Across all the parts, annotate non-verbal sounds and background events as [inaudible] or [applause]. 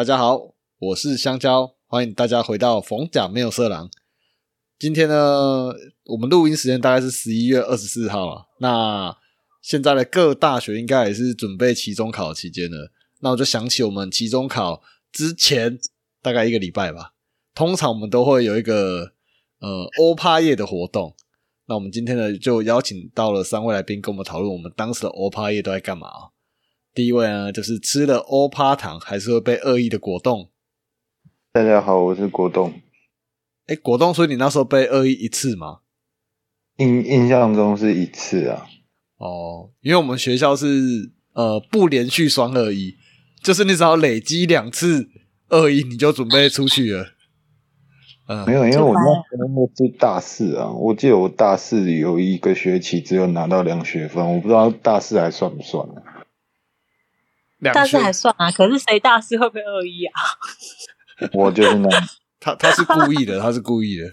大家好，我是香蕉，欢迎大家回到逢甲没有色狼。今天呢，我们录音时间大概是十一月二十四号啊。那现在的各大学应该也是准备期中考期间了。那我就想起我们期中考之前大概一个礼拜吧，通常我们都会有一个呃欧趴夜的活动。那我们今天呢，就邀请到了三位来宾跟我们讨论我们当时的欧趴夜都在干嘛啊。第一位呢，就是吃了欧趴糖还是会被恶意的果冻。大家好，我是果冻。哎，果冻，所以你那时候被恶意一次吗？印印象中是一次啊。哦，因为我们学校是呃不连续双恶意，就是你只要累积两次恶意，你就准备出去了。嗯，没有，因为我那时候是大四啊，我记得我大四有一个学期只有拿到两学分，我不知道大四还算不算呢？大师还算啊，可是谁大四会被恶意啊？[laughs] 我就是那，他他是故意的，他是故意的。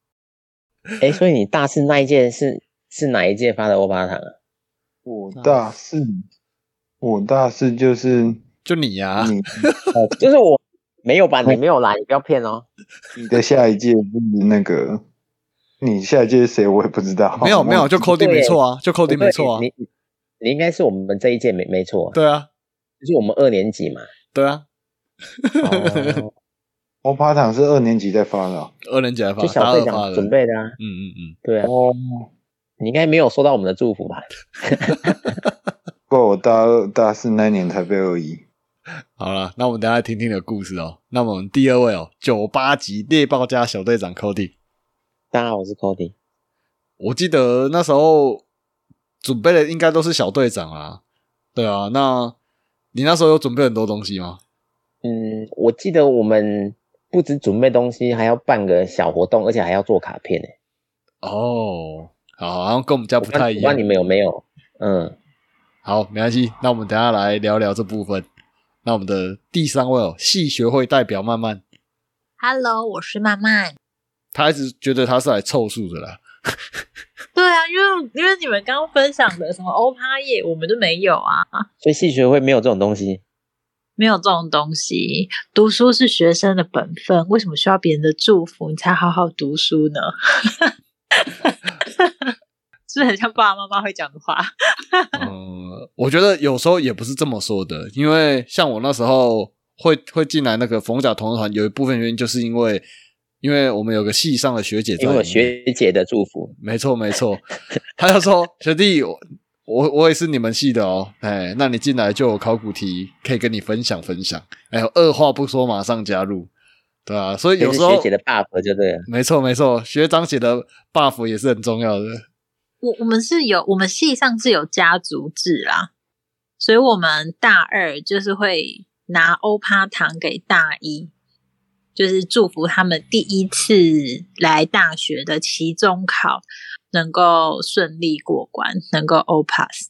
[laughs] 哎，所以你大四那一届是是哪一届发的欧巴糖啊？我大四，我大四就是就你呀，[laughs] 你就是我。没有吧？你没有来，你不要骗哦。你的下一届是那个，你下一届是谁？我也不知道。没有没有，就 Cody 没错啊，就 Cody 没错啊。你你应该是我们这一届没没错。对啊，就是我们二年级嘛。对啊。欧巴糖是二年级在发的，二年级在发，就小队长准备的啊。嗯嗯嗯，对啊。哦，你应该没有收到我们的祝福吧？[laughs] 不过我大二大四那年才被而已。[laughs] 好了，那我们等下听听你的故事哦。那我们第二位哦，九八级猎豹家小队长 Cody。大家好，我是 Cody。我记得那时候准备的应该都是小队长啊。对啊，那你那时候有准备很多东西吗？嗯，我记得我们不止准备东西，还要办个小活动，而且还要做卡片呢。哦，好，好像跟我们家不太一样。那你们有没有？嗯，好，没关系。那我们等下来聊聊这部分。那我们的第三位哦，系学会代表曼曼。Hello，我是曼曼。他一直觉得他是来凑数的啦。[laughs] 对啊，因为因为你们刚刚分享的什么欧趴夜，我们都没有啊。所以系学会没有这种东西，没有这种东西。读书是学生的本分，为什么需要别人的祝福你才好好读书呢？[laughs] 是很像爸爸妈妈会讲的话。嗯，我觉得有时候也不是这么说的，因为像我那时候会会进来那个冯甲同团，有一部分原因就是因为，因为我们有个系上的学姐，因为学姐的祝福，没错没错，他就说学弟，我我我也是你们系的哦，哎，那你进来就有考古题可以跟你分享分享，哎，二话不说马上加入，对啊，所以有时候学姐的 buff 就对了，没错没错，学长写的 buff 也是很重要的。我我们是有，我们系上是有家族制啦，所以我们大二就是会拿欧趴糖给大一，就是祝福他们第一次来大学的期中考能够顺利过关，能够 O pass。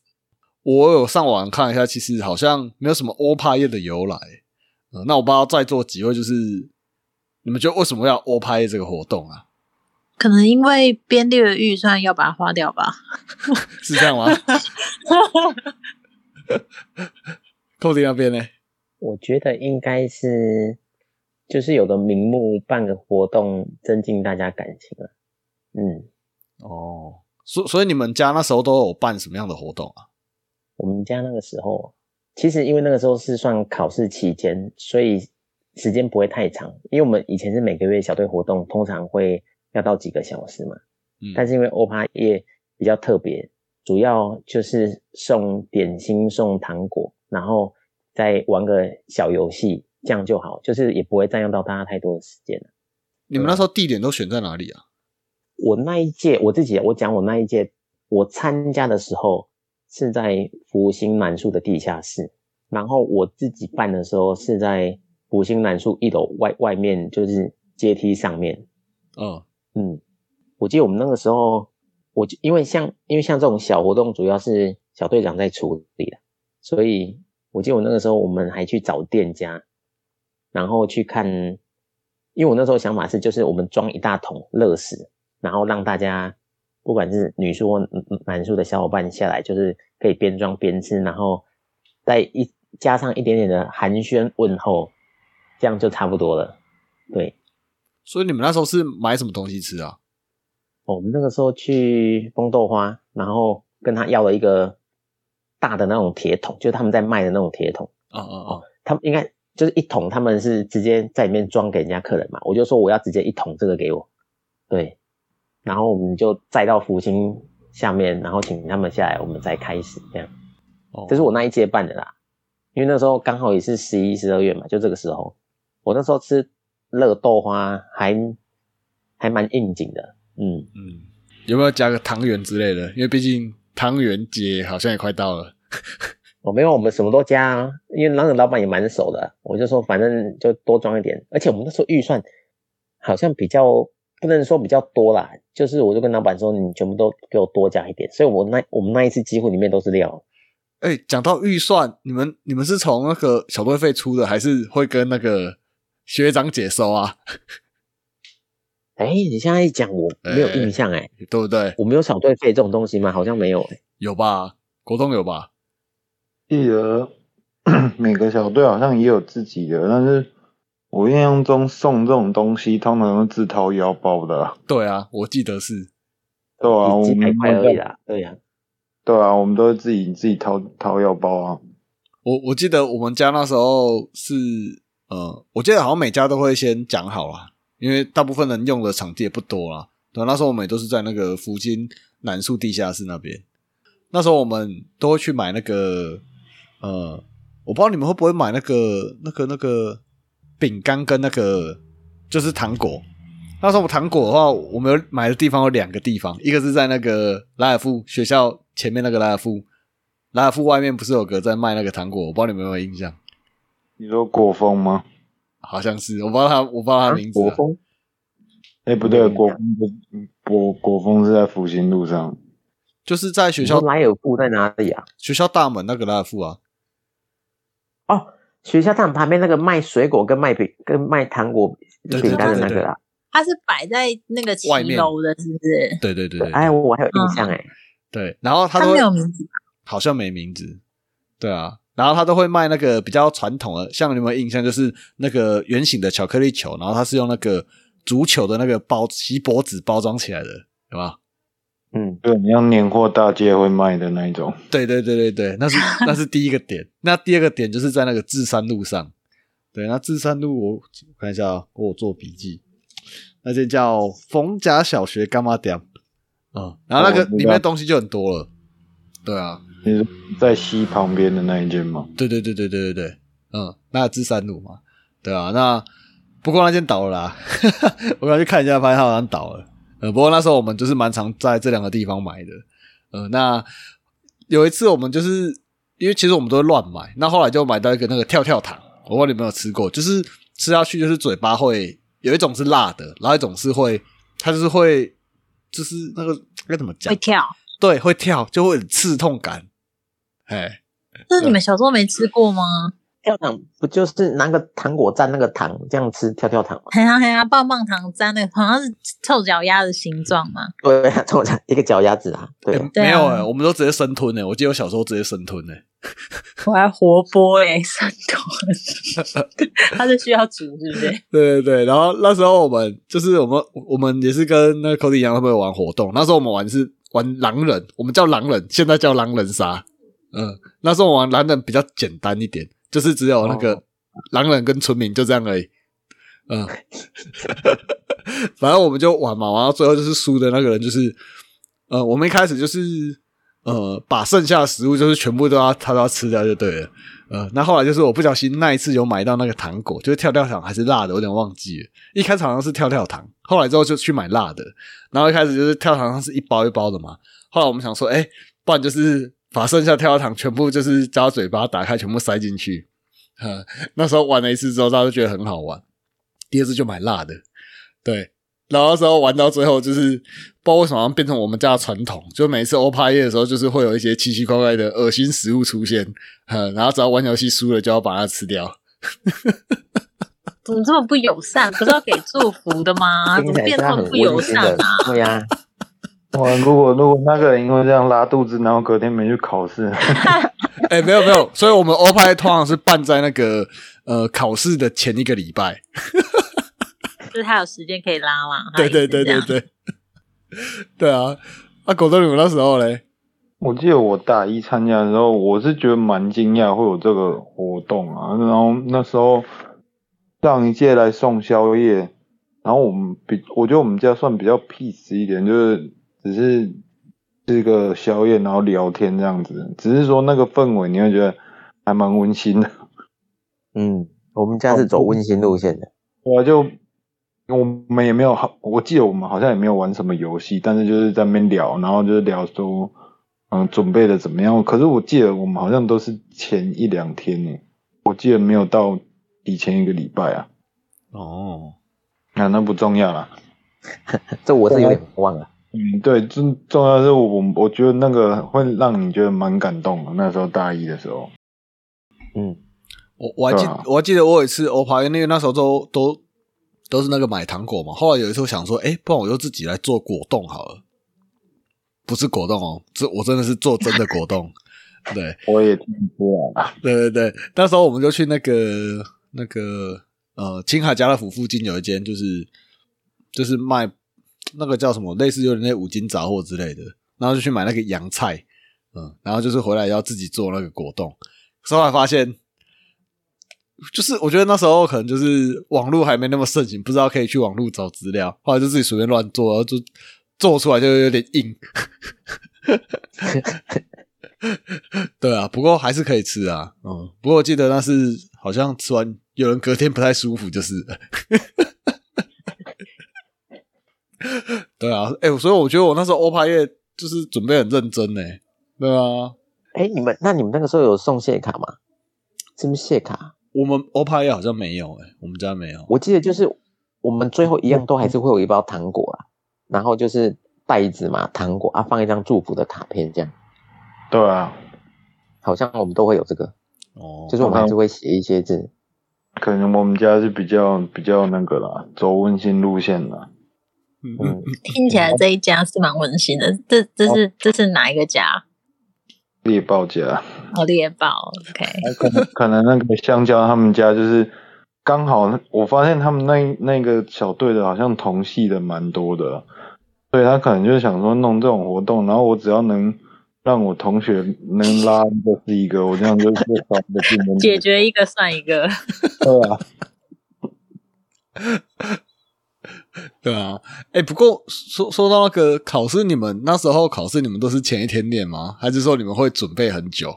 我有上网看一下，其实好像没有什么欧趴叶的由来。那我不知道在座几位，就是你们觉得为什么要欧趴叶这个活动啊？可能因为编列的预算要把它花掉吧，[laughs] 是这样吗？[laughs] 寇迪那边呢？我觉得应该是，就是有个名目办个活动，增进大家感情啊。嗯，哦，所所以你们家那时候都有办什么样的活动啊？我们家那个时候，其实因为那个时候是算考试期间，所以时间不会太长。因为我们以前是每个月小队活动，通常会。要到几个小时嘛？嗯，但是因为欧趴夜比较特别，主要就是送点心、送糖果，然后再玩个小游戏，这样就好，就是也不会占用到大家太多的时间了。你们那时候地点都选在哪里啊？我那一届我自己，我讲我那一届，我参加的时候是在福星南树的地下室，然后我自己办的时候是在福星南树一楼外外面，就是阶梯上面。嗯。嗯，我记得我们那个时候，我因为像因为像这种小活动，主要是小队长在处理的，所以我记得我那个时候，我们还去找店家，然后去看，因为我那时候想法是，就是我们装一大桶乐死，然后让大家不管是女宿或男宿的小伙伴下来，就是可以边装边吃，然后再一加上一点点的寒暄问候，这样就差不多了。对，所以你们那时候是买什么东西吃啊？我们那个时候去风豆花，然后跟他要了一个大的那种铁桶，就是他们在卖的那种铁桶。哦哦哦，他们应该就是一桶，他们是直接在里面装给人家客人嘛。我就说我要直接一桶这个给我，对，然后我们就载到福星下面，然后请他们下来，我们再开始这样。哦，这是我那一届办的啦，因为那时候刚好也是十一、十二月嘛，就这个时候，我那时候吃热豆花还还蛮应景的。嗯嗯，有没有加个汤圆之类的？因为毕竟汤圆节好像也快到了。我 [laughs] 没有，我们什么都加啊，因为那个老板也蛮熟的，我就说反正就多装一点。而且我们那时候预算好像比较不能说比较多啦，就是我就跟老板说，你全部都给我多加一点。所以我那我们那一次几乎里面都是料。哎，讲到预算，你们你们是从那个小队费出的，还是会跟那个学长姐收啊？哎，你现在一讲，我没有印象哎，对不对？我没有小队费这种东西吗？好像没有哎，有吧？国中有吧？记得 [clears throat] 每个小队好像也有自己的，但是我印象中送这种东西通常都自掏腰包的。[laughs] 对啊，我记得是。对啊，我们块而已啦。对呀，对啊，我们都是自己自己掏掏腰包啊。我我记得我们家那时候是呃，我记得好像每家都会先讲好了。因为大部分人用的场地也不多啦，对，那时候我们也都是在那个福金南树地下室那边。那时候我们都会去买那个，呃，我不知道你们会不会买那个、那个、那个饼干跟那个就是糖果。那时候糖果的话，我们有买的地方有两个地方，一个是在那个拉尔夫学校前面那个拉尔夫，拉尔夫外面不是有个在卖那个糖果？我不知道你们有没有印象？你说果风吗？好像是，我不知道他，我不知道他名字。国风，哎，不对，国风国国风是在复兴路上，就是在学校。拉尔夫在哪里啊？学校大门那个拉尔夫啊。哦，学校大门旁边那个卖水果跟卖饼跟卖糖果饼干的那个啊。它是摆在那个七楼的，是不是？对对对对。哎，我还有印象哎。对，然后他没有名字，好像没名字。对啊。然后他都会卖那个比较传统的，像你有没有印象？就是那个圆形的巧克力球，然后它是用那个足球的那个包锡箔纸包装起来的，对吧？嗯，对，你像年货大街会卖的那一种。对对对对对，那是 [laughs] 那是第一个点。那第二个点就是在那个智山路上。对，那智山路我看一下，我做笔记。那间叫冯甲小学干妈店。啊，然后那个里面东西就很多了。对啊。你是在西旁边的那一间吗？对对对对对对对，嗯，那智山路嘛，对啊，那不过那间倒了啦，[laughs] 我刚去看一下，发现它好像倒了。呃，不过那时候我们就是蛮常在这两个地方买的。呃，那有一次我们就是因为其实我们都会乱买，那后来就买到一个那个跳跳糖，我不知道你有没有吃过，就是吃下去就是嘴巴会有一种是辣的，然后一种是会，它就是会就是那个该怎么讲？会跳，对，会跳，就会刺痛感。哎，那你们小时候没吃过吗？跳糖不就是拿个糖果蘸那个糖这样吃跳跳糖吗？嘿呀嘿呀，棒棒糖蘸那个好像是臭脚丫的形状嘛。对，臭脚一个脚丫子啊。对，没有哎，我们都直接生吞哎。我记得我小时候直接生吞哎。[laughs] 我还活剥哎，生吞。它是需要煮是不是？[laughs] 对对对，然后那时候我们就是我们我们也是跟那个 Cody 一样，他们玩活动。那时候我们玩是玩狼人，我们叫狼人，现在叫狼人杀。嗯，那时候玩狼人比较简单一点，就是只有那个狼人跟村民就这样而已。嗯，[laughs] 反正我们就玩嘛，玩到最后就是输的那个人就是，呃，我们一开始就是呃把剩下的食物就是全部都要他都要吃掉就对了。呃，那后来就是我不小心那一次有买到那个糖果，就是跳跳糖还是辣的，有点忘记了。一开始好像是跳跳糖，后来之后就去买辣的。然后一开始就是跳糖是一包一包的嘛，后来我们想说，哎，不然就是。把剩下跳跳糖全部就是加嘴巴打开，全部塞进去。哈，那时候玩了一次之后，大家都觉得很好玩。第二次就买辣的，对。然后时候玩到最后，就是不知道为什么变成我们家的传统，就每次欧派夜的时候，就是会有一些奇奇怪怪的恶心食物出现。哈，然后只要玩游戏输了，就要把它吃掉。怎么这么不友善？不是要给祝福的吗？怎么变这么不友善啊？对呀。哇，如果如果那个人因为这样拉肚子，然后隔天没去考试，[laughs] 哎，没有没有，所以我们欧派通常是办在那个呃考试的前一个礼拜，[laughs] 就是他有时间可以拉嘛。对对对对对，[laughs] 对啊，啊，狗东你们那时候嘞？我记得我大一参加的时候，我是觉得蛮惊讶会有这个活动啊，然后那时候上一届来送宵夜，然后我们比我觉得我们家算比较 peace 一点，就是只是吃个宵夜，然后聊天这样子，只是说那个氛围你会觉得还蛮温馨的。[laughs] 嗯，我们家是走温馨路线的，我就我们也没有好，我记得我们好像也没有玩什么游戏，但是就是在那边聊，然后就是聊说。嗯，准备的怎么样？可是我记得我们好像都是前一两天呢，我记得没有到以前一个礼拜啊。哦，那那不重要了，[laughs] 这我是有点忘了。嗯，对，重重要是我我觉得那个会让你觉得蛮感动的。那时候大一的时候，嗯，我我还记我还记得我有一次欧趴，因为那时候都都都是那个买糖果嘛。后来有一次我想说，哎，不然我就自己来做果冻好了。不是果冻哦，这我真的是做真的果冻。[laughs] 对，我也听出来了。对对对，那时候我们就去那个那个呃青海家乐福附近有一间，就是就是卖那个叫什么，类似有点那五金杂货之类的，然后就去买那个洋菜，嗯，然后就是回来要自己做那个果冻。后来发现，就是我觉得那时候可能就是网络还没那么盛行，不知道可以去网络找资料，后来就自己随便乱做，然后就。做出来就有点硬，[laughs] 对啊，不过还是可以吃啊，嗯，不过我记得那是好像吃完有人隔天不太舒服，就是，[laughs] 对啊，哎，所以我觉得我那时候欧派叶就是准备很认真呢，对啊，哎，你们那你们那个时候有送谢卡吗？是不是谢卡？我们欧派叶好像没有，哎，我们家没有，我记得就是我们最后一样都还是会有一包糖果啊。然后就是袋子嘛，糖果啊，放一张祝福的卡片这样。对啊，好像我们都会有这个。哦。就是我们还是会写一些字。可能我们家是比较比较那个啦，走温馨路线啦。嗯。听起来这一家是蛮温馨的。这这是这是哪一个家？猎豹家。哦，猎豹。OK。可能 [laughs] 可能那个香蕉他们家就是。刚好我发现他们那那个小队的好像同系的蛮多的，所以他可能就想说弄这种活动，然后我只要能让我同学能拉一个是一个，我这样就越少的竞争。解决一个算一个。[laughs] 对啊，[laughs] 对啊，哎，不过说说到那个考试，你们那时候考试，你们都是前一天练吗？还是说你们会准备很久？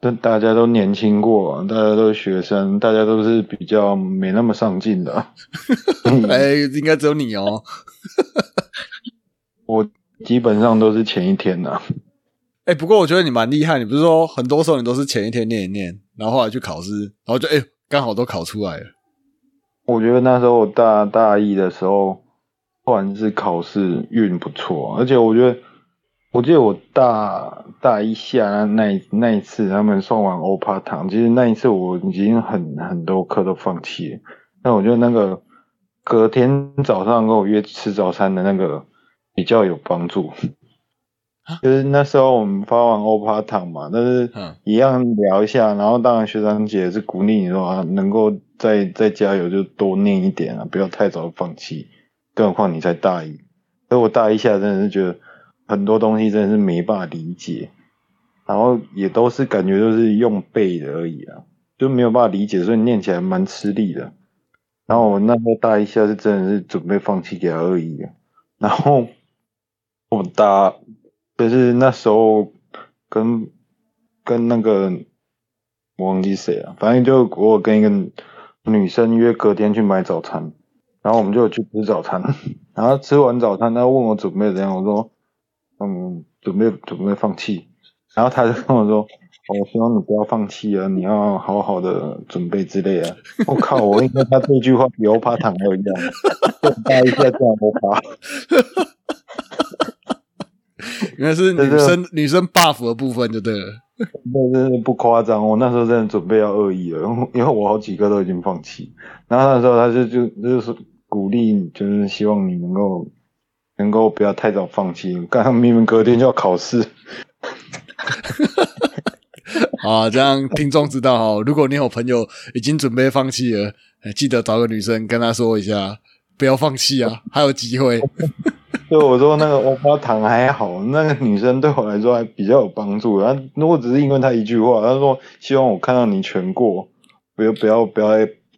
但大家都年轻过，大家都是学生，大家都是比较没那么上进的。[laughs] 哎，应该只有你哦。[laughs] 我基本上都是前一天的。哎，不过我觉得你蛮厉害，你不是说很多时候你都是前一天念一念，然后后来去考试，然后就哎刚好都考出来了。我觉得那时候我大大一的时候，不管是考试运不错，而且我觉得。我记得我大大一下那那一次，他们送完欧帕糖，其实那一次我已经很很多课都放弃了。但我觉得那个隔天早上跟我约吃早餐的那个比较有帮助。就是那时候我们发完欧帕糖嘛，但是一样聊一下，然后当然学长姐是鼓励你说能够再再加油，就多念一点啊，不要太早放弃。更何况你才大一，所以我大一下真的是觉得。很多东西真的是没办法理解，然后也都是感觉都是用背的而已啊，就没有办法理解，所以念起来蛮吃力的。然后我那时候大一下是真的是准备放弃给他而已啊，然后我大就是那时候跟跟那个我忘记谁了，反正就我跟一个女生约隔天去买早餐，然后我们就去吃早餐，[laughs] 然后吃完早餐，他问我准备怎样，我说。嗯，准备准备放弃，然后他就跟我说：“我希望你不要放弃啊，你要好好的准备之类啊。”我靠，我应该他这句话比欧巴糖还有用，[laughs] 加一下这样欧帕。[laughs] 原来是女生女生 buff 的部分就对了，[laughs] 那真的不夸张。我那时候真的准备要恶意了，因为我好几个都已经放弃。然后那时候他就就就是鼓励，就是希望你能够。能够不要太早放弃。刚刚明明隔天就要考试，[laughs] 啊，这样听众知道哈，如果你有朋友已经准备放弃了，记得找个女生跟他说一下，不要放弃啊，[laughs] 还有机会。[laughs] 就我说那个欧巴糖还好，那个女生对我来说还比较有帮助。然后如果只是因为她一句话，她说希望我看到你全过，不要不要不要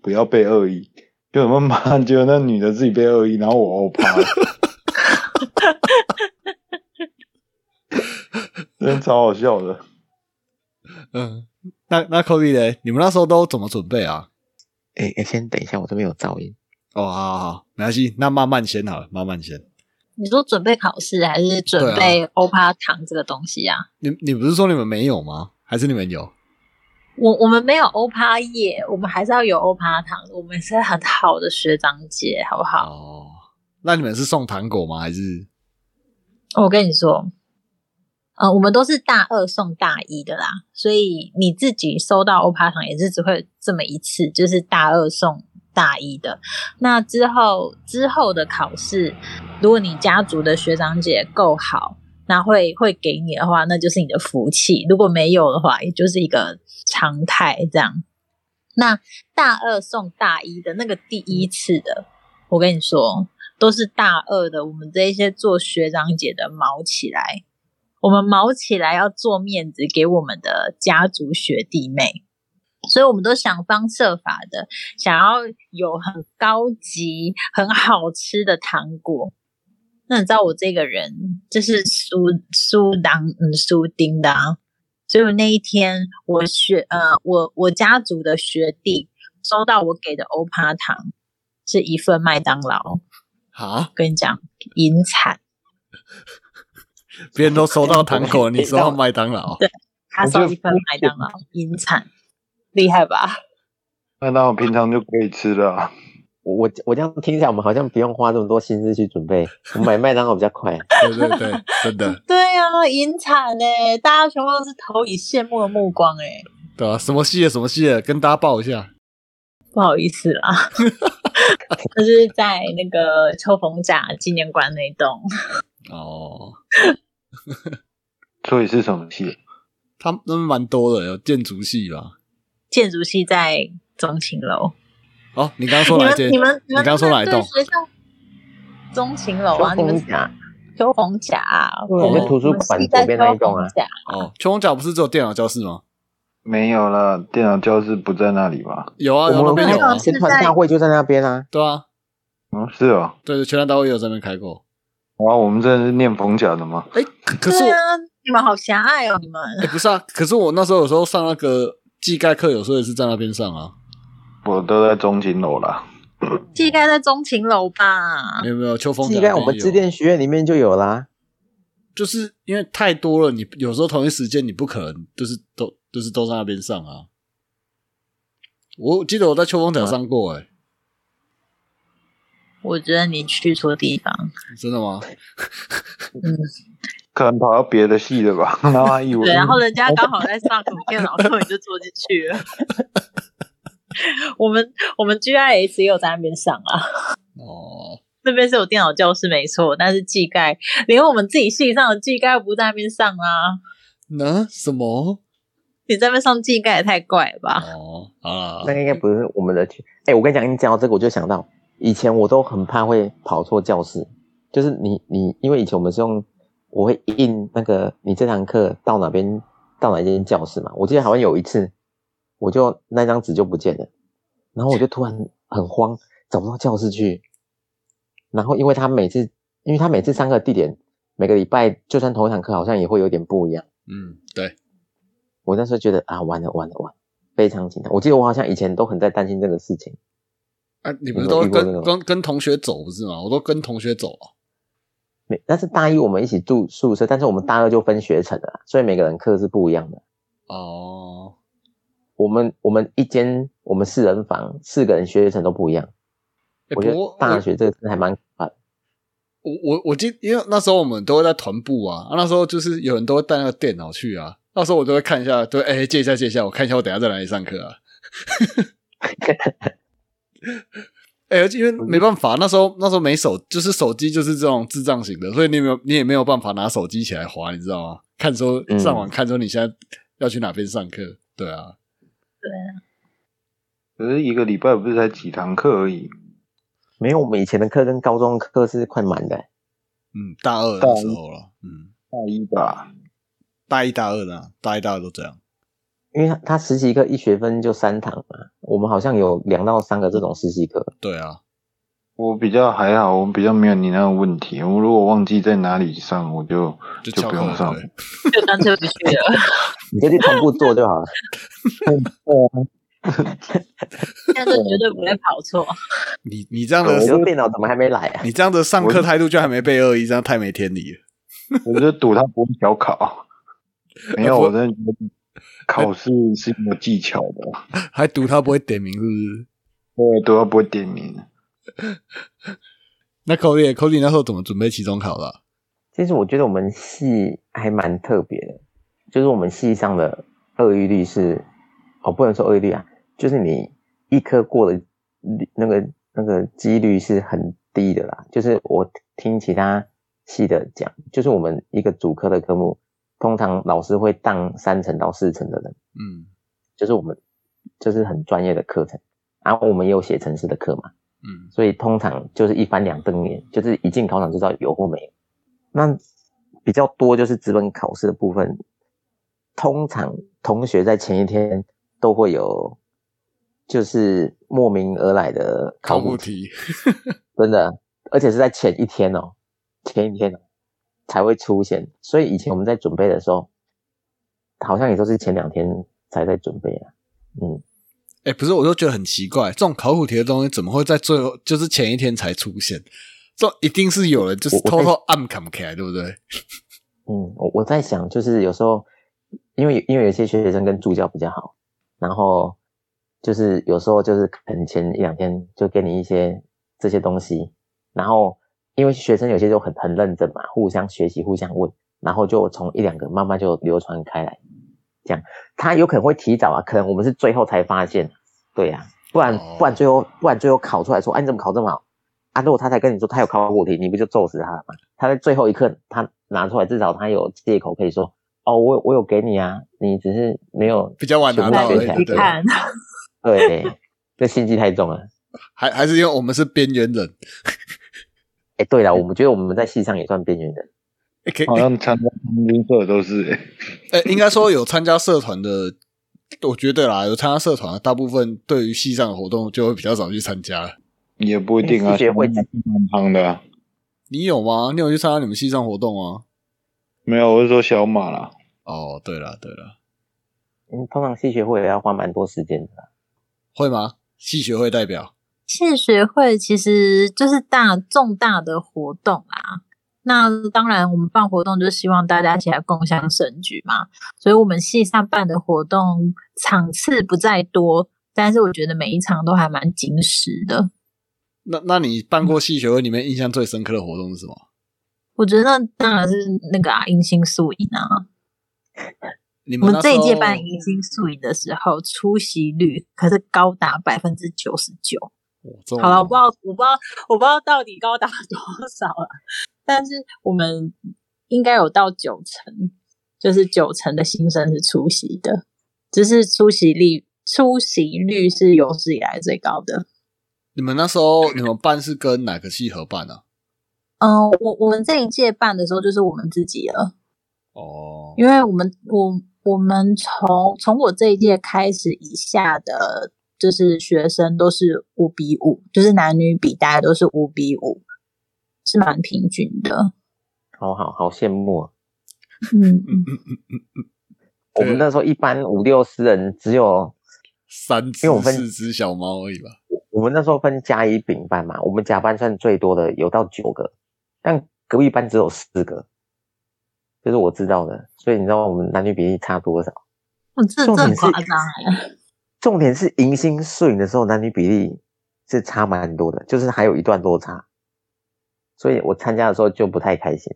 不要被恶意。就什么妈，觉得那女的自己被恶意，然后我欧趴了，[laughs] 真的超好笑的。嗯，那那 Cody 嘞，你们那时候都怎么准备啊？哎哎，先等一下，我这边有噪音。哦，好好好，没关系，那慢慢先好了，慢慢先。你说准备考试还是准备欧趴糖这个东西啊？你你不是说你们没有吗？还是你们有？我我们没有欧趴叶，我们还是要有欧趴糖。我们是很好的学长姐，好不好？哦，那你们是送糖果吗？还是？我跟你说，呃，我们都是大二送大一的啦，所以你自己收到欧趴糖也是只会这么一次，就是大二送大一的。那之后之后的考试，如果你家族的学长姐够好，那会会给你的话，那就是你的福气；如果没有的话，也就是一个常态这样。那大二送大一的那个第一次的，我跟你说。都是大二的，我们这一些做学长姐的毛起来，我们毛起来要做面子给我们的家族学弟妹，所以我们都想方设法的想要有很高级、很好吃的糖果。那你知道我这个人就是苏苏当嗯苏丁的啊，所以我那一天我学呃我我家族的学弟收到我给的欧趴糖是一份麦当劳。好，跟你讲，银惨，别人都收到糖果，[laughs] 你收到麦当劳，对他收一份麦当劳，银惨，厉害吧？那那我平常就可以吃了，我我我这样听起来，我们好像不用花这么多心思去准备，我们买麦当劳比较快。[laughs] 对对对，真的。对啊，引产嘞，大家全部都是投以羡慕的目光哎。对啊，什么系的？什么系的？跟大家报一下。不好意思啦。[laughs] 就是在那个秋风甲纪念馆那栋哦，[laughs] 所以是什么系？他们蛮多的，有建筑系吧？建筑系在中情楼。哦，你刚刚说哪间？你们你刚刚说哪一栋？学校中情楼啊？秋风甲，秋红甲，我们图书馆左边那一栋啊。哦，秋红甲不是只有电脑教室吗？没有了，电脑教室不在那里吧？有啊，我们有啊，全团大会就在那边啊。对啊，嗯，是啊，对，全团大会也有在那边开过。哇，我们这是念逢甲的吗？哎，可是你们好狭隘哦，你们。哎，不是啊，可是我那时候有时候上那个技盖课，有时候也是在那边上啊。我都在中情楼啦。技盖在中情楼吧？没有没有，秋风技盖我们致电学院里面就有啦。就是因为太多了，你有时候同一时间你不可能就是都就是都在那边上啊。我记得我在秋风角上过，哎，我觉得你去错地方。真的吗？嗯，可能跑到别的系的吧。[laughs] 然后他以为对，然后人家刚好在上什么电脑课，你就坐进去了。[laughs] 我们我们 GIS 也有在那边上啊。哦。那边是有电脑教室没错，但是技概连我们自己系上的技概不在那边上啊。那什么？你在那边上技概也太怪了吧？哦啊，那应该不是我们的。哎，我跟你讲，你讲到这个，我就想到以前我都很怕会跑错教室。就是你你，因为以前我们是用我会印那个你这堂课到哪边到哪间教室嘛。我记得好像有一次，我就那张纸就不见了，然后我就突然很慌，找不到教室去。然后，因为他每次，因为他每次上课地点，每个礼拜就算同一堂课，好像也会有点不一样。嗯，对。我那时候觉得啊，完了完了完了，非常紧张。我记得我好像以前都很在担心这个事情。啊，你不是都跟跟跟同学走不是吗？我都跟同学走啊。没，但是大一我们一起住宿舍，但是我们大二就分学程了，所以每个人课是不一样的。哦。我们我们一间我们四人房，四个人学程都不一样。我觉得大学这个还蛮啊，我我我记，因为那时候我们都会在团部啊，那时候就是有人都会带那个电脑去啊，那时候我都会看一下，对，哎，借一下借一下，我看一下我等下在哪里上课啊。[laughs] 哎、因为没办法，那时候那时候没手，就是手机就是这种智障型的，所以你没有你也没有办法拿手机起来滑，你知道吗？看说嗯上网看说你现在要去哪边上课，对啊，对啊可是一个礼拜不是才几堂课而已，没有，我们以前的课跟高中课是快满的。嗯，大二的时候了，嗯，大一吧。大一大二的啊，大一大二都这样，因为他他实习课一学分就三堂嘛，我们好像有两到三个这种实习课。对啊，我比较还好，我比较没有你那个问题。我如果忘记在哪里上，我就就就不用上。对 [laughs] 就干脆不去了。[laughs] 你就去同步做就好了。现在就绝对不会跑错。[laughs] 你你这样我的说电脑怎么还没来啊？你这样的上课态度就还没被恶意，这样太没天理了。我就赌他不会小考。没有，我真的觉得考试是有技巧的。[laughs] 还赌他不会点名，是不是？对，赌他不会点名。[laughs] 那 Cody Cody 那时候怎么准备期中考的啊、其实我觉得我们系还蛮特别的，就是我们系上的恶意率是，哦，不能说恶意率啊，就是你一科过的那个那个几率是很低的啦。就是我听其他系的讲，就是我们一个主科的科目，通常老师会当三成到四成的人，嗯。就是我们就是很专业的课程，然后我们也有写程式的课嘛，嗯。所以通常就是一翻两瞪眼，就是一进考场就知道有或没有。那比较多就是资本考试的部分，通常同学在前一天都会有，就是莫名而来的考考古题，真的，而且是在前一天哦，前一天哦才会出现。所以以前我们在准备的时候，好像也都是前两天才在准备啊。嗯，哎、不是，我就觉得很奇怪，这种考古题的东西怎么会在最后，就是前一天才出现？这一定是有人就是偷偷暗砍起来，对不对？[laughs] 嗯，我我在想，就是有时候，因为因为有些学生跟助教比较好，然后就是有时候就是可能前一两天就给你一些这些东西，然后因为学生有些就很很认真嘛，互相学习，互相问，然后就从一两个慢慢就流传开来，这样他有可能会提早啊，可能我们是最后才发现，对呀、不然哦不然最后不然最后考出来说，哎、你怎么考这么好？啊，如果他才跟你说他有考过题，你不就揍死他了吗？他在最后一刻他拿出来，至少他有借口可以说，哦，我有我有给你啊，你只是没有比较晚拿到而已 [laughs] 对，这心机太重了。还还是因为我们是边缘人，哎，对了，我们觉得我们在戏上也算边缘人，好像参加同军社都是、欸。呃、应该说有参加社团的，我觉得啦，有参加社团大部分对于系上的活动就会比较少去参加。也不一定啊，系学会蛮夯的、啊。你有吗？你有去参加你们系上活动吗？没有，我是说小马啦。哦，对了对了，嗯，通常系学会也要花蛮多时间的。会吗？系学会代表系学会其实就是大重大的活动啊。那当然，我们办活动就希望大家一起来共享盛举嘛。所以，我们系上办的活动场次不在多，但是我觉得每一场都还蛮紧实的。那那你办过系学会里面印象最深刻的活动是什么？我觉得当然是那个啊，迎新宿营啊。[laughs] 你我们这一届办迎新宿营的时候，出席率可是高达百分之九十九。好了，我不知道，我不知道，我不知道到底高达多少了，但是我们应该有到九成，就是九成的新生是出席的，只是出席率出席率是有史以来最高的。你们那时候你们办是跟哪个系合办啊？嗯、我我们这一届办的时候就是我们自己了，哦，因为我们我我们从从我这一届开始以下的，就是学生都是五比五，就是男女比大家都是五比五，是蛮平均的。好好好羡慕啊！嗯嗯。我们那时候一般五六十人，只有三只因为我分四只小猫而已吧。我们那时候分甲乙丙班嘛，我们甲班算最多的，有到九个，但隔壁班只有四个，就是我知道的。所以你知道我们男女比例差多少？我这这很夸张哎！重点是迎新摄影的时候，男女比例是差蛮多的，就是还有一段落差。所以我参加的时候就不太开心。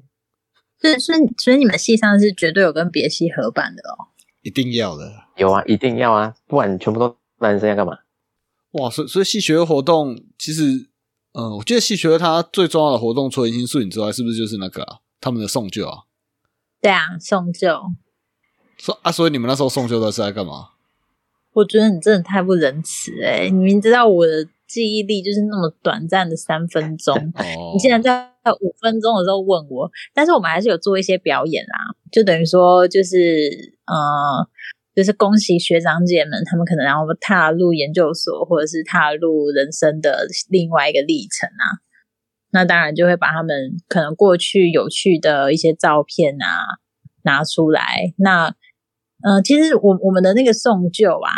所以所以所以你们系上是绝对有跟别系合办的哦。一定要的。有啊，一定要啊，不然全部都男生要干嘛？哇，所以所以系学会活动其实，嗯，我记得系学会它最重要的活动，除了迎新摄影之外，是不是就是那个啊，他们的送旧啊？对啊，送旧。说啊，所以你们那时候送旧的是在干嘛？我觉得你真的太不仁慈哎、你明知道我的记忆力就是那么短暂的三分钟，[laughs] 哦你竟然在五分钟的时候问我，但是我们还是有做一些表演啦，就等于说就是呃，就是恭喜学长姐们，他们可能然后踏入研究所或者是踏入人生的另外一个历程啊。那当然就会把他们可能过去有趣的一些照片啊拿出来。那呃，其实我我们的那个送旧啊，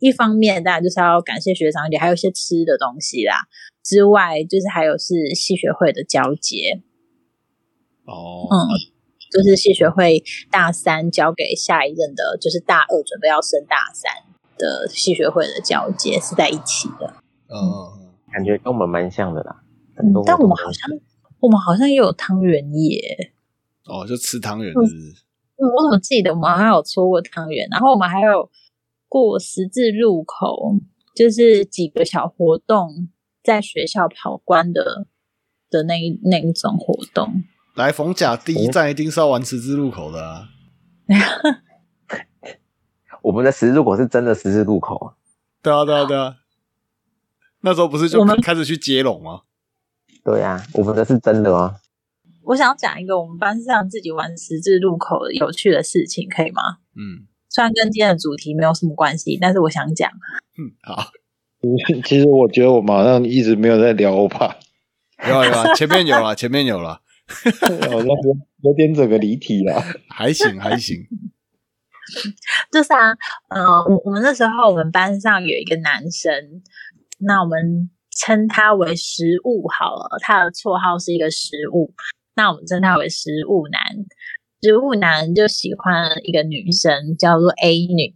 一方面大家就是要感谢学长姐，还有一些吃的东西啦。之外，就是还有是系学会的交接，哦，嗯，就是系学会大三交给下一任的，就是大二准备要升大三的系学会的交接是在一起的。嗯嗯感觉跟我们蛮像的啦。很多，嗯但我们好像我们好像也有汤圆耶，嗯，哦，就吃汤圆是不是？嗯，我怎么记得我们好像有搓过汤圆，然后我们还有过十字路口，就是几个小活动，在学校跑关的的那一那一种活动。来逢甲第一站一定是要玩十字路口的啊！[laughs] 我们的十字路口是真的十字路口啊。对啊，对啊，对啊。那时候不是就开始去接龙吗？对呀、我们的是真的哦。我想讲一个我们班上自己玩十字路口有趣的事情，可以吗？嗯虽然跟今天的主题没有什么关系，但是我想讲，嗯，好，[laughs] 其实我觉得我们好像一直没有在聊欧帕，有啊有啊，前面有了，前面有了，[laughs] 好像有有点整个离题了。还行还行。[laughs] 就是啊，呃，我我们那时候我们班上有一个男生，那我们称他为食物好了，他的绰号是一个食物，那我们称他为食物男。食物男就喜欢一个女生叫做 A 女，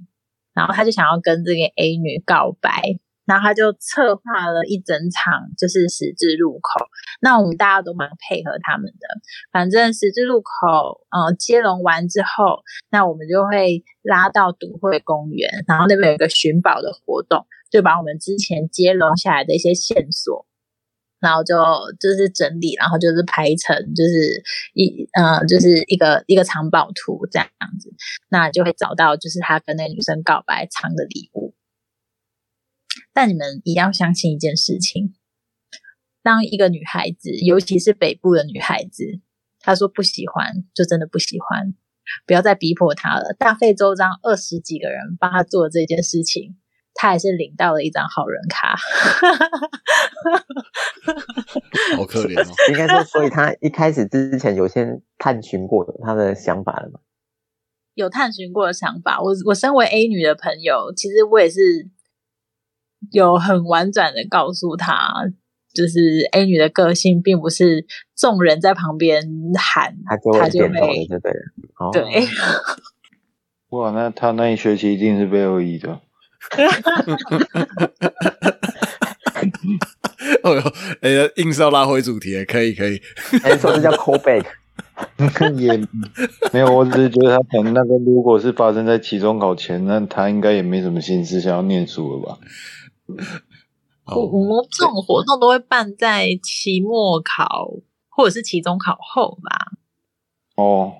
然后他就想要跟这个 A 女告白，然后他就策划了一整场就是十字路口，那我们大家都蛮配合他们的。反正十字路口，呃，接龙完之后，那我们就会拉到都会公园，然后那边有一个寻宝的活动，就把我们之前接龙下来的一些线索，然后就就是整理，然后就是排成就是一呃就是一个一个藏宝图这样子，那就会找到就是他跟那个女生告白藏的礼物。但你们也要相信一件事情，当一个女孩子，尤其是北部的女孩子，她说不喜欢，就真的不喜欢，不要再逼迫她了。大费周章，二十几个人帮她做这件事情，她还是领到了一张好人卡。好可怜哦。[laughs] 应该说，所以他一开始之前有先探寻过他的想法了嘛？有探寻过的想法。我我身为 A 女的朋友，其实我也是有很婉转的告诉他，就是 A 女的个性并不是众人在旁边喊，他就她就会点头对了。哦，对。[laughs] 哇，那他那一学期一定是被恶意的。哦呦，哎，硬是要拉回主题，可以可以。哎，说这叫 callback。[laughs] 也没有，我只是觉得他可能那个如果是发生在期中考前，那他应该也没什么心思想要念书了吧？我我们这种活动都会办在期末考或者是期中考后吧？哦，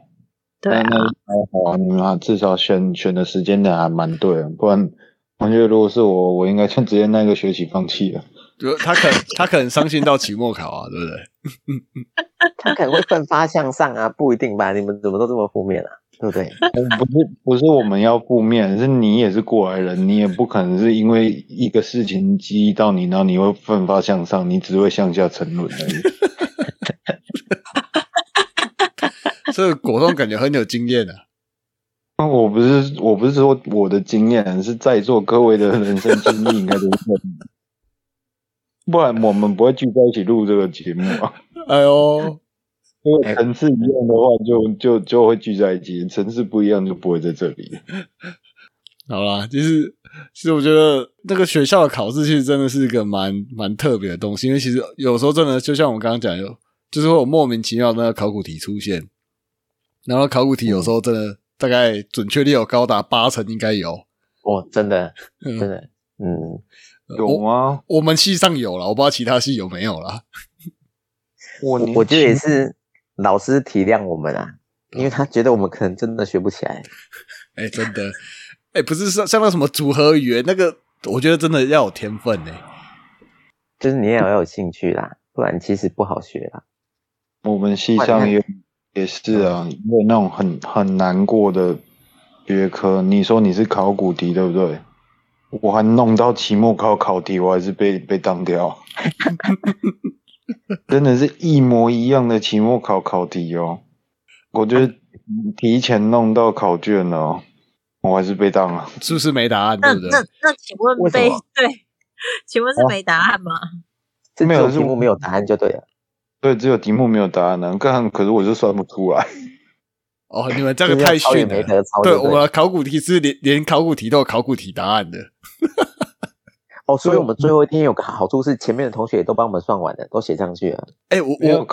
对啊，那那还好啊，你们还至少选选的时间点还蛮对的，不然我觉得如果是我，我应该就直接那个学期放弃了。[laughs] 就他可能他可能伤心到期末考啊，对不对？[laughs] 他可能会奋发向上啊，不一定吧？你们怎么都这么负面啊？对不对？[laughs] 不是不是我们要负面，是你也是过来人，你也不可能是因为一个事情激励到你，然后你会奋发向上，你只会向下沉沦而已。这个果冻感觉很有经验啊。那我不是我不是说我的经验，是在座各位的人生经历应该都是不然我们不会聚在一起录这个节目啊。哎呦，因为层次一样的话，就就就会聚在一起；层次不一样，就不会在这里。[laughs] 好啦，其实其实我觉得那个学校的考试其实真的是一个蛮蛮特别的东西，因为其实有时候真的就像我刚刚讲，有就是会有莫名其妙的那个考古题出现，然后考古题有时候真的大概准确率有高达八成应该有，哦，真的，嗯真的，嗯，有吗？我们系上有了，我不知道其他系有没有啦。我我觉得也是老师体谅我们啊，因为他觉得我们可能真的学不起来。[laughs] 哎、真的，哎、不是像像那什么组合语言那个，我觉得真的要有天分呢、就是你也要有兴趣啦，不然其实不好学啦。我们系上也也是啊，有那种很很难过的学科。你说你是考古题对不对？我还弄到期末考考题，我还是被被当掉。[laughs] 真的是一模一样的期末考考题哦，我觉得提前弄到考卷了哦，我还是被当了。是不是没答案？那对不对？那那，请问被为什么对？请问是没答案吗？这没有题目没有答案就对了。对，只有题目没有答案呢。[laughs] 刚，可是我就算不出来。哦，你们这个太逊了对，对。我们考古题是连连考古题都有考古题答案的。哦，所以我们最后一天有个好处是，前面的同学也都帮我们算完了，都写上去了。哎、我我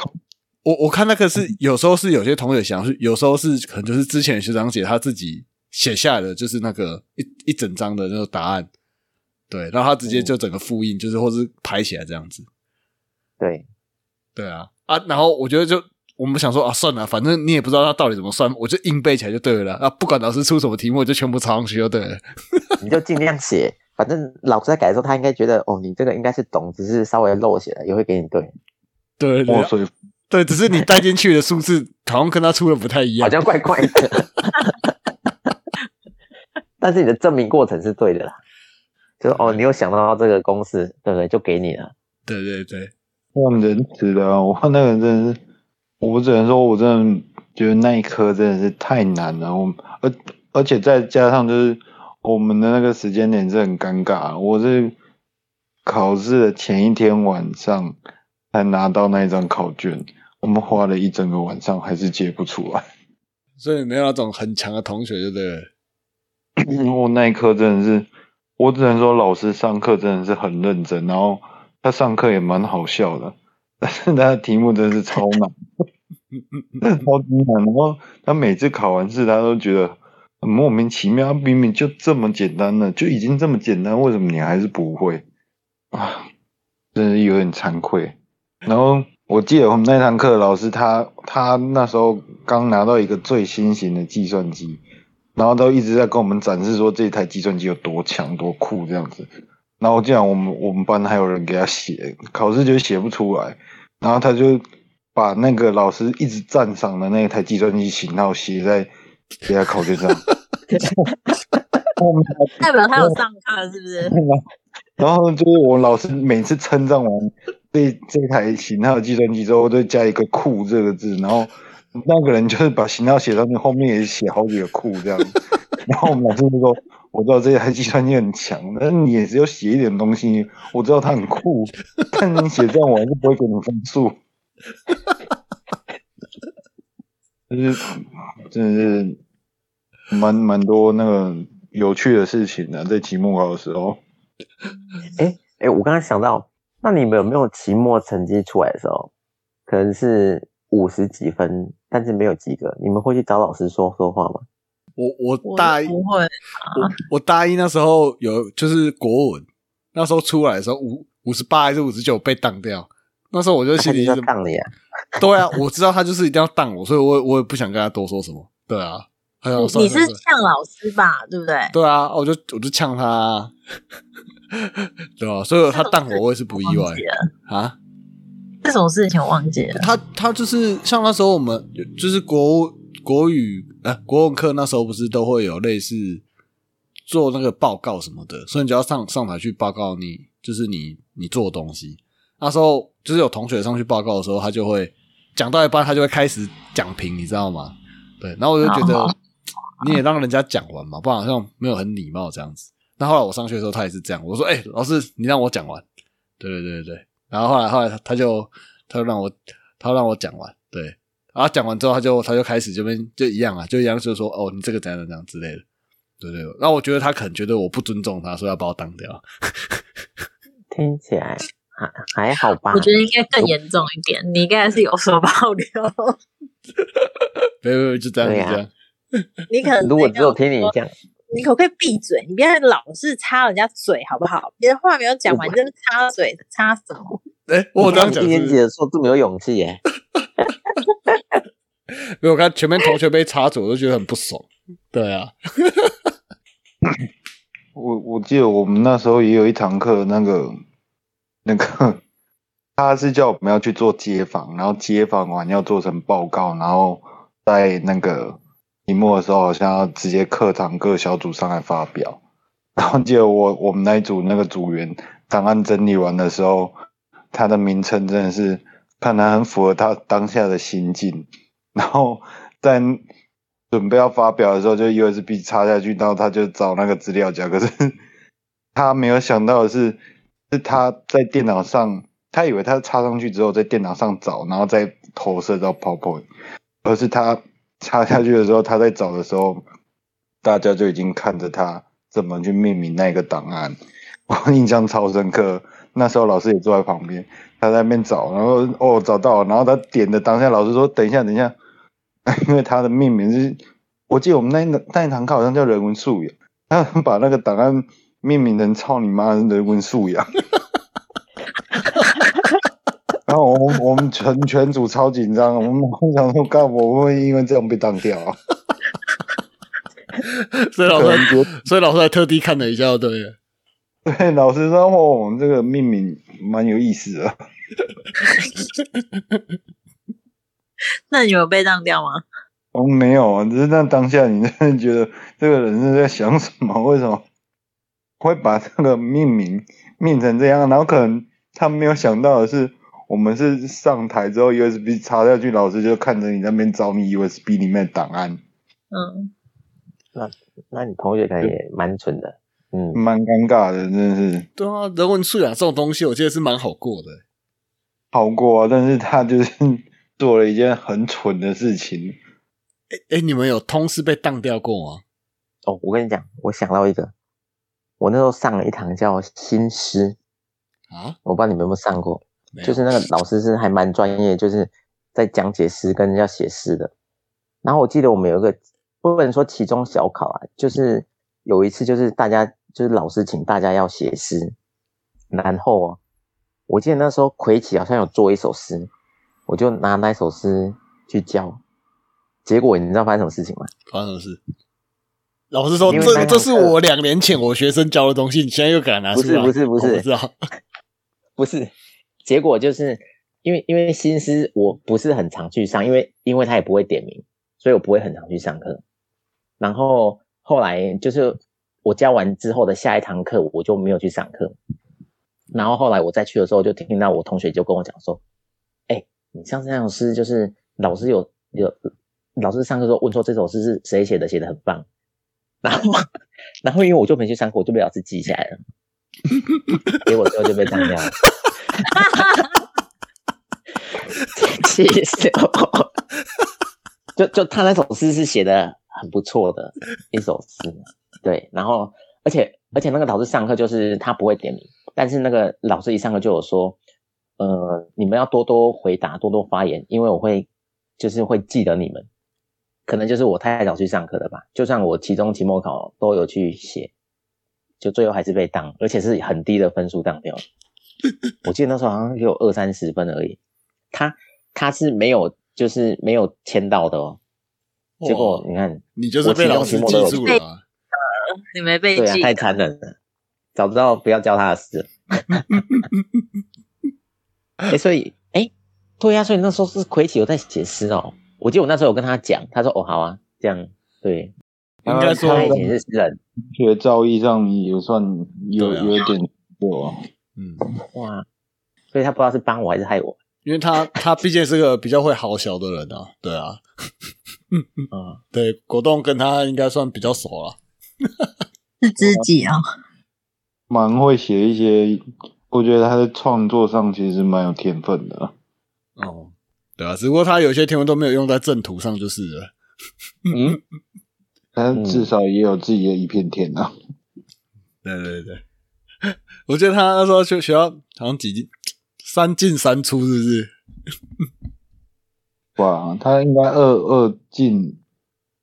我我看那个是有时候是有些同学想是，有时候是可能就是之前学长姐他自己写下来的，就是那个一一整张的那个答案，对，然后他直接就整个复印，就是或是拍起来这样子，对，对啊啊，然后我觉得就我们想说啊，算了，反正你也不知道他到底怎么算，我就硬背起来就对了啊，不管老师出什么题目，我就全部抄上去就对了。[laughs] 你就尽量写，反正老师在改的时候，他应该觉得哦，你这个应该是懂，只是稍微漏写了，也会给你对，对对墨水对，只是你带进去的数字 [laughs] 好像跟他出的不太一样好。像怪怪的。[laughs] 但是你的证明过程是对的啦，就是哦，你有想到这个公式，对不对？就给你了。对对对，很仁慈的啊！[laughs] 我那个人真的是，我只能说，我真的觉得那一科真的是太难了。我而而且再加上就是我们的那个时间点是很尴尬，我是考试的前一天晚上才拿到那一张考卷，我们花了一整个晚上还是解不出来。所以没有那种很强的同学，对不对了？[coughs] 我那一科真的是，我只能说老师上课真的是很认真，然后他上课也蛮好笑的，但是他的题目真的是超难，[laughs] 超级难。然后他每次考完试，他都觉得很莫名其妙，明明就这么简单了，就已经这么简单，为什么你还是不会啊？真的是有点惭愧。然后我记得我们那堂课老师他他那时候刚拿到一个最新型的计算机。然后都一直在跟我们展示说这台计算机有多强多酷这样子。然后竟然我们我们班还有人给他写，考试就写不出来，然后他就把那个老师一直赞赏的那台计算机型号写在写在考卷上。代表他有上课是不是？[laughs] 然后就是我老师每次称赞完这这台型号的计算机之后，都加一个酷这个字，然后。那个人就是把型号写上去，后面也写好几个库这样。[laughs] 然后我们老师就说：“我知道这台计算机很强，但是你也只有写一点东西。我知道它很酷，[laughs] 但你写这样我还是不会给你分数。[laughs] ”就是真的是蛮蛮多那个有趣的事情的，在期末考的时候。哎哎，我刚刚想到，那你们有没有期末成绩出来的时候，可能是五十几分，但是没有及格，你们会去找老师说说话吗？我我我大一不会，我我大一那时候有就是国文，那时候出来的时候五五十八还是五十九被当掉，那时候我就心里他一直就杠你啊！对啊，我知道他就是一定要当我，所以我我也不想跟他多说什么。对啊，还有你是呛老师吧？对不对？对啊，我就我就呛他、啊，[laughs] 对吧、所以他当我，我也是不意外忘这种事情我忘记了。他他就是像那时候我们就是国国语呃国文课那时候不是都会有类似做那个报告什么的，所以你就要上上台去报告你就是你你做的东西。那时候就是有同学上去报告的时候，他就会讲到一半，他就会开始讲评，你知道吗？对，然后我就觉得哦你也让人家讲完嘛，不然好像没有很礼貌这样子。那后来我上去的时候，他也是这样，我说：“哎、老师，你让我讲完。”对对对对对。然后后来后来他他就他就让我他让我讲完，对，然后讲完之后他就他就开始这边就一样啊，就一样就是说哦你这个怎样怎样之类的，对对。然后我觉得他可能觉得我不尊重他，所以要把我当掉。听起来还还好吧？我觉得应该更严重一点，你应该是有所保留。[laughs] 没有没有就这样就对啊这样。你可能如果只有听你讲，讲，你可不可以闭嘴？你不要老是插人家嘴好不好？别的话没有讲完，你就是插嘴插什么？[laughs] 哎，我这样讲一年级，的时候这么有勇气耶，[laughs] 因为我看前面同学被插嘴，我都觉得很不爽。对啊，[laughs] 我我记得我们那时候也有一堂课，那个那个他是叫我们要去做街访，然后街访完要做成报告，然后在那个期末的时候，好像要直接课堂各小组上来发表。[laughs] 然后记得我我们那一组那个组员档案整理完的时候，他的名称真的是看他很符合他当下的心境，[laughs] 然后在准备要发表的时候，就 USB 插下去，然后他就找那个资料夹。可是 [laughs] 他没有想到的是，是他在电脑上，他以为他插上去之后在电脑上找，然后再投射到 PowerPoint，而是他插下去的时候，他在找的时候，大家就已经看着他怎么去命名那个档案。[laughs] 我印象超深刻，那时候老师也坐在旁边，他在那边找，然后哦找到了，然后他点的当下，老师说等一下等一下，[laughs] 因为他的命名是，我记得我们那那一堂课好像叫人文素养，[laughs] 他把那个档案命名成操你妈人文素养。然后我们我们全全组超紧张，我们想说，干我会因为这样被当掉啊？[laughs] 所以老师，所以老师还特地看了一下，对了。对老师说，哦，这个命名蛮有意思的。[laughs] 那你有被当掉吗？哦，没有啊，只是那当下你真的觉得这个人是在想什么？为什么会把这个命名命成这样？然后可能他没有想到的是，我们是上台之后 USB 插下去，老师就看着你那边找你 USB 里面的档案，嗯，那那你同学可能也蛮蠢的，嗯，蛮尴尬的，真的是对啊，人文素养这种东西，我记得是蛮好过的。好过啊。但是他就是做了一件很蠢的事情。哎哎，你们有通识被当掉过吗？哦，我跟你讲，我想到一个，我那时候上了一堂叫新诗，啊，我不知道你们有没有上过，就是那个老师是还蛮专业，就是在讲解诗跟人家写诗的。然后我记得我们有一个不能说期中小考啊，就是有一次就是大家就是老师请大家要写诗，然后哦，我记得那时候魁奇好像有做一首诗，我就拿那首诗去教，结果你知道发生什么事情吗？发生什么事？老师说这这是我两年前我学生教的东西，你现在又敢拿出来？不是不是不是我知道。[laughs] 不是，结果就是因为因为新诗我不是很常去上，因为因为他也不会点名，所以我不会很常去上课。然后后来就是我教完之后的下一堂课，我就没有去上课。然后后来我再去的时候，就听到我同学就跟我讲说：“哎、你上次那首诗就是老师有有老师上课时候问说这首诗是谁写的，写的很棒。”然后然后因为我就没去上课，我就被老师记下来了。结果最后就被当掉了，[laughs] 气死我！就就他那首诗是写的很不错的一首诗，对，然后而且而且那个老师上课就是他不会点名，但是那个老师一上课就有说，呃，你们要多多回答，多多发言，因为我会就是会记得你们。可能就是我太早去上课了吧，就算我期中、期末考都有去写，就最后还是被当，而且是很低的分数当掉。我记得那时候好像只有二三十分而已，他他是没有就是没有签到的哦。结果你看，你就是被老师记住了啊。你没被对啊，记太残忍了，早知道不要教他的事了。[laughs] 哎、所以哎、对呀、所以那时候是魁奇有在写诗哦。我记得我那时候有跟他讲，他说哦好啊，这样对。应该说他以前是诗人，学造诣上也算有、啊有一点过、啊。嗯，哇，所以他不知道是帮我还是害我。因为他他毕竟是个比较会好小的人啊，对啊，[laughs] 嗯，[laughs] 对，果冻跟他应该算比较熟了。是知己哦。蛮会写一些，我觉得他在创作上其实蛮有天分的。哦，对啊，只不过他有些天文都没有用在正途上，就是了。嗯，[laughs] 但至少也有自己的一片天啊。对对对，我记得他那时候去学校好像几进三进三出，是不是？[laughs] 哇，他应该二二进，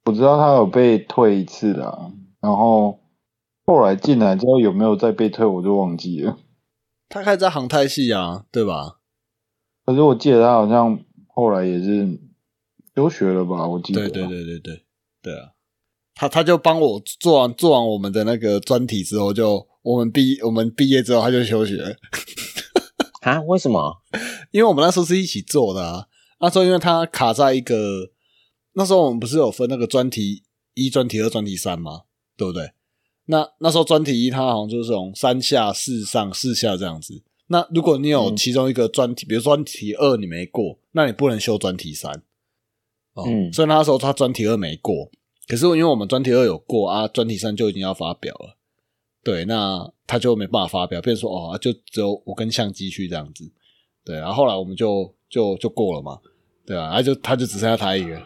我知道他有被退一次啦。然后后来进来之后有没有再被退，我就忘记了。他开始在航太系啊，对吧？可是我记得他好像后来也是休学了吧？我记得。对对对对对对啊！他他就帮我做完做完我们的那个专题之后，就我们毕我们毕业之后他就休学了。啊？为什么？[laughs] 因为我们那时候是一起做的啊。那时候因为他卡在一个，那时候我们不是有分那个专题一、专题二、专题三吗？对不对？那那时候专题一，它好像就是从三下四上四下这样子。那如果你有其中一个专题，比如专题二你没过，那你不能修专题三。哦，所以那时候他专题二没过，可是因为我们专题二有过啊，专题三就已经要发表了。对，那他就没办法发表，变成说哦，就只有我跟相机去这样子。对，然后后来我们就就就过了嘛。对啊，他就他就只剩下他一个，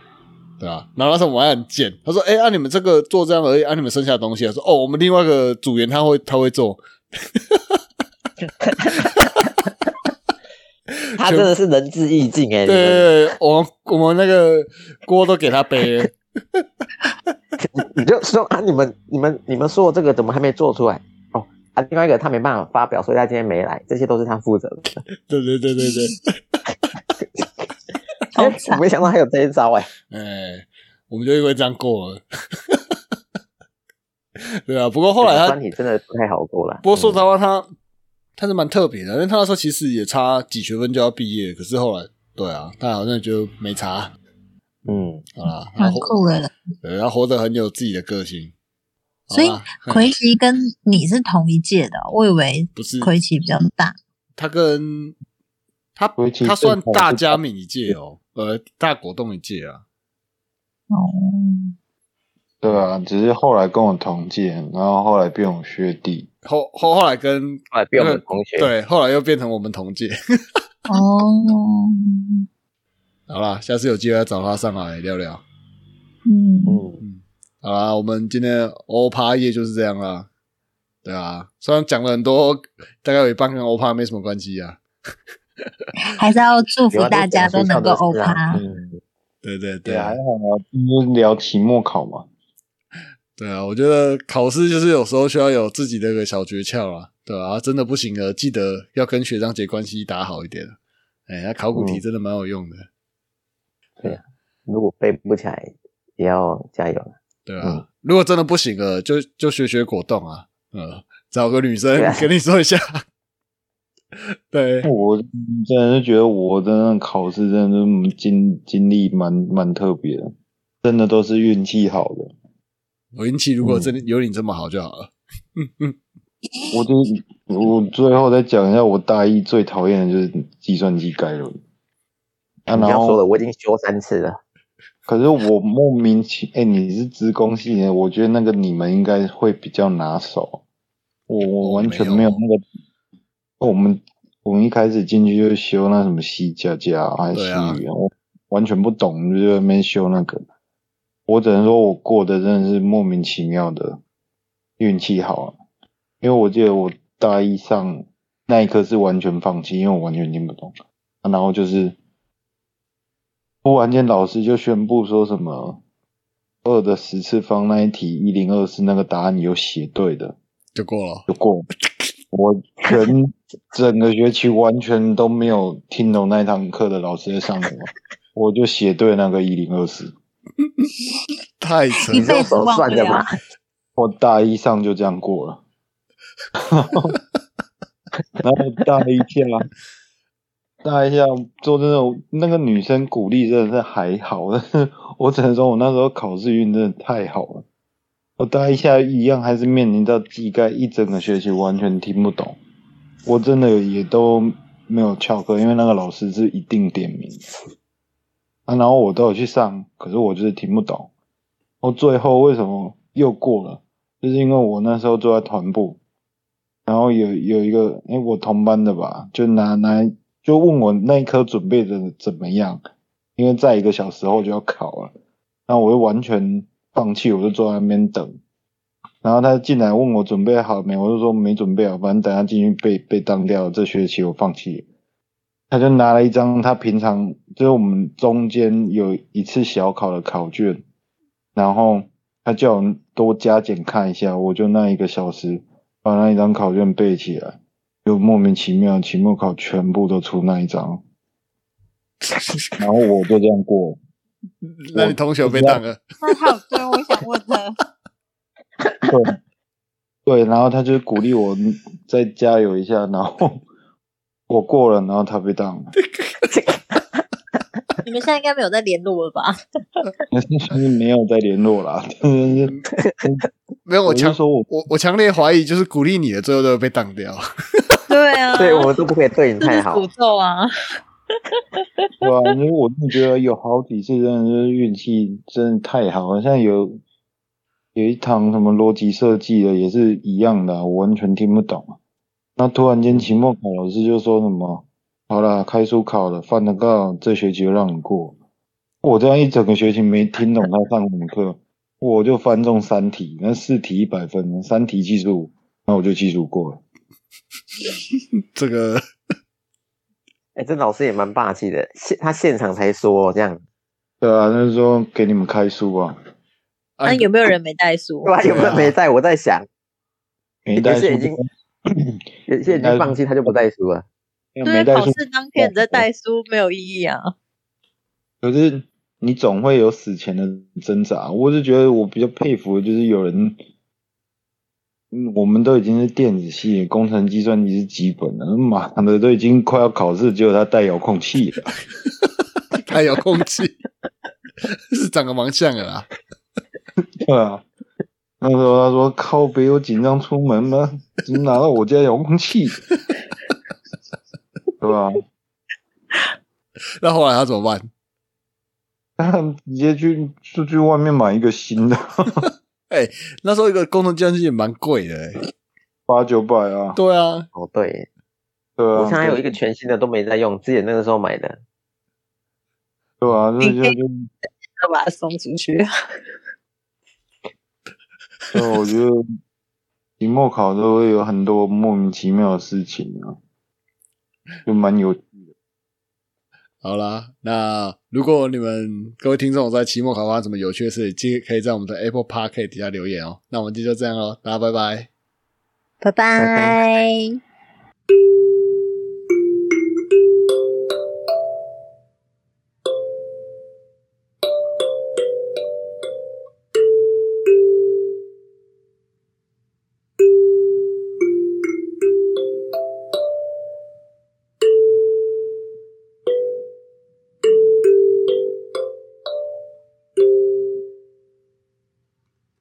对啊？然后那时候我还很贱，他说：“哎，按你们这个做这样而已，按你们剩下的东西。”他说：“哦，我们另外一个组员他会他会做。[laughs] ”他真的是仁至义尽哎！[laughs] 对我们我们那个锅都给他背。[laughs] 你就说啊，你们你们你们说这个怎么还没做出来？哦啊，另外一个他没办法发表，所以他今天没来，这些都是他负责的。对对对对对。我 [laughs] 没想到还有这一招哎！哎，我们就因为这样过了。对啊，不过后来他专题真的不太好过了。不过说实话，他他是蛮特别的，因为他那时候其实也差几学分就要毕业，可是后来对啊，他好像就没差。嗯，好啦，蛮酷的。对，他活得很有自己的个性。所以奎奇跟你是同一届的，我以为不是奎奇比较大。他跟他他算大家敏一届哦。呃，大果冻一届啊，哦，对啊，只是后来跟我同届，然后后来变我学弟，后后后来跟后来变我们同学，对，后来又变成我们同届。哦，好啦，下次有机会要找他上来聊聊。嗯嗯嗯，好啦，我们今天欧趴夜就是这样啦。对啊，虽然讲了很多，大概有一半跟欧趴没什么关系啊。[laughs] 还是要祝福大家都能够欧趴。对对对，还好啊，因为聊期末考嘛。对啊，我觉得考试就是有时候需要有自己的一个小诀窍啊，对啊？真的不行了，记得要跟学长姐关系打好一点。哎，那考古题真的蛮有用的。对啊，如果背不起来，也要加油了。对啊，如果真的不行了，就就学学果冻啊，嗯，找个女生跟你说一下。[laughs] 对，我真的是觉得我真的考试真的是经经历蛮蛮特别的，真的都是运气好的。我运气如果真的有你这么好就好了。嗯嗯，我就我最后再讲一下，我大一最讨厌的就是计算机概论。啊，然后说了，我已经修三次了。可是我莫名其哎，你是资工系的，我觉得那个你们应该会比较拿手。我我完全没有那个。我们我们一开始进去就修那什么 C 加加还是 C 语言，我完全不懂，就在那边修那个。我只能说我过的真的是莫名其妙的运气好，因为我记得我大一上那一刻是完全放弃，因为我完全听不懂。然后就是突然间老师就宣布说什么二的十次方那一题一零二四那个答案有写对的，就过了，就过。我全 [laughs] 整个学期完全都没有听懂那堂课的老师在上什么，我就写对那个一零二四，[laughs] 太扯，一辈子忘不了。我大一上就这样过了，然后大一下，大一下做这种那个女生鼓励真的是还好，但 [laughs] 是我只能说我那时候考试运真的太好了。我大一下一样还是面临到技概，一整个学期完全听不懂，我真的也都没有翘课，因为那个老师是一定点名啊，然后我都有去上，可是我就是听不懂。我最后为什么又过了？就是因为我那时候坐在团部，然后有有一个哎我同班的吧，就拿拿就问我那一科准备的怎么样，因为在一个小时后就要考了，那我就完全。放弃，我就坐在那边等。然后他进来问我准备好没，我就说没准备好，反正等下进去被被当掉。这学期我放弃。他就拿了一张他平常就是我们中间有一次小考的考卷，然后他叫我多加减看一下，我就那一个小时把那一张考卷背起来，就莫名其妙期末考全部都出那一张，[laughs] 然后我就这样过。那你同学被当了？那他有对我想问的，对对，然后他就鼓励我再加油一下，然后我过了，然后他被当了。[laughs] 你们现在应该没有在联络了吧？是没有再联络啦，真的是没有，我强说我我我强烈怀疑，就是鼓励你的，最后都会被当掉。对啊，对我们都不可以对你太好诅。咒啊！对啊，因为我真的觉得有好几次真的是运气真的太好了，像有有一堂什么逻辑设计的也是一样的啊、我完全听不懂啊。那突然间期末考老师就说什么，好了，开书考了，翻得到，这学期就让你过。我这样一整个学期没听懂他上什么课，我就翻中三题，那四题一百分，三题七十五，那我就七十五过了。[laughs] 这个哎、这老师也蛮霸气的，现他现场才说这样，对啊，那时候给你们开书啊，啊那有没有人没带书对？[laughs] 啊？有没有没带？我在想，没带书有些已经有些 [clears throat] 已经放弃，他就不带书了。对考试当天你在带书没有意义啊。可是你总会有死前的挣扎。我是觉得我比较佩服的就是有人，嗯，我们都已经是电子系，工程计算机是基本的，妈的都已经快要考试，结果他带遥控器了。[laughs] 带遥控器，是长得蛮像的啦。[laughs] 对啊，那时候他说靠北，我紧张出门吗？怎么拿到我家遥控器？对吧？那后来他怎么办？他直接去出去外面买一个新的，[laughs] 那时候一个工程计算机也蛮贵的、欸。八九百啊。对啊，哦，对，对啊，我现在还有一个全新的都没在用，之前那个时候买的。对啊，那就就要把它送出去。对，我觉得期末考都会有很多莫名其妙的事情啊，就蛮有。好啦，那如果你们各位听众在期末考发生什么有趣的事，记可以在我们的 Apple Park 底下留言哦。那我们今天就这样喽，大家拜拜。拜拜拜。